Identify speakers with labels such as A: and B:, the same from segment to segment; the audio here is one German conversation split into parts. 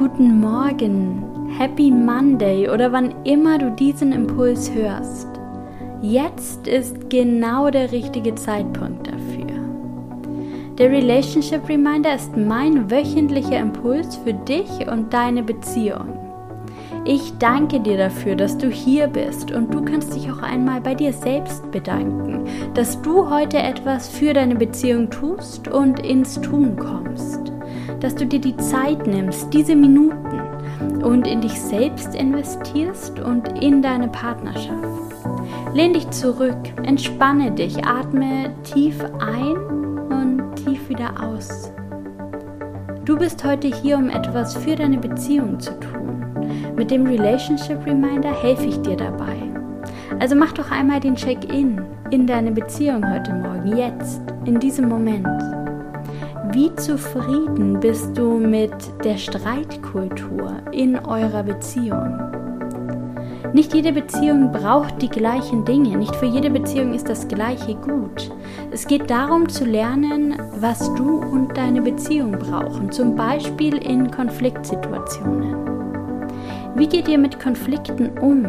A: guten Morgen, Happy Monday oder wann immer du diesen Impuls hörst. Jetzt ist genau der richtige Zeitpunkt dafür. Der Relationship Reminder ist mein wöchentlicher Impuls für dich und deine Beziehung. Ich danke dir dafür, dass du hier bist und du kannst dich auch einmal bei dir selbst bedanken, dass du heute etwas für deine Beziehung tust und ins Tun kommst. Dass du dir die Zeit nimmst, diese Minuten und in dich selbst investierst und in deine Partnerschaft. Lehn dich zurück, entspanne dich, atme tief ein und tief wieder aus. Du bist heute hier, um etwas für deine Beziehung zu tun. Mit dem Relationship Reminder helfe ich dir dabei. Also mach doch einmal den Check-in in deine Beziehung heute Morgen, jetzt, in diesem Moment. Wie zufrieden bist du mit der Streitkultur in eurer Beziehung? Nicht jede Beziehung braucht die gleichen Dinge, nicht für jede Beziehung ist das gleiche gut. Es geht darum zu lernen, was du und deine Beziehung brauchen, zum Beispiel in Konfliktsituationen. Wie geht ihr mit Konflikten um?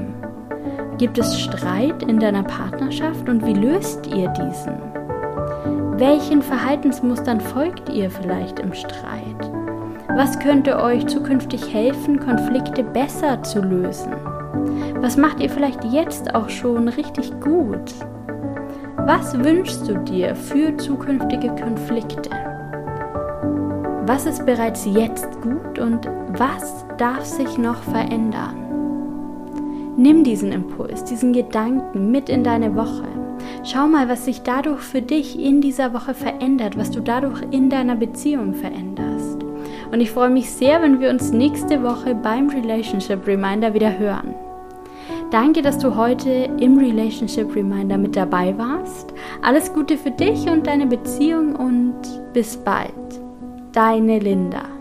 A: Gibt es Streit in deiner Partnerschaft und wie löst ihr diesen? Welchen Verhaltensmustern folgt ihr vielleicht im Streit? Was könnte euch zukünftig helfen, Konflikte besser zu lösen? Was macht ihr vielleicht jetzt auch schon richtig gut? Was wünschst du dir für zukünftige Konflikte? Was ist bereits jetzt gut und was darf sich noch verändern? Nimm diesen Impuls, diesen Gedanken mit in deine Woche. Schau mal, was sich dadurch für dich in dieser Woche verändert, was du dadurch in deiner Beziehung veränderst. Und ich freue mich sehr, wenn wir uns nächste Woche beim Relationship Reminder wieder hören. Danke, dass du heute im Relationship Reminder mit dabei warst. Alles Gute für dich und deine Beziehung und bis bald. Deine Linda.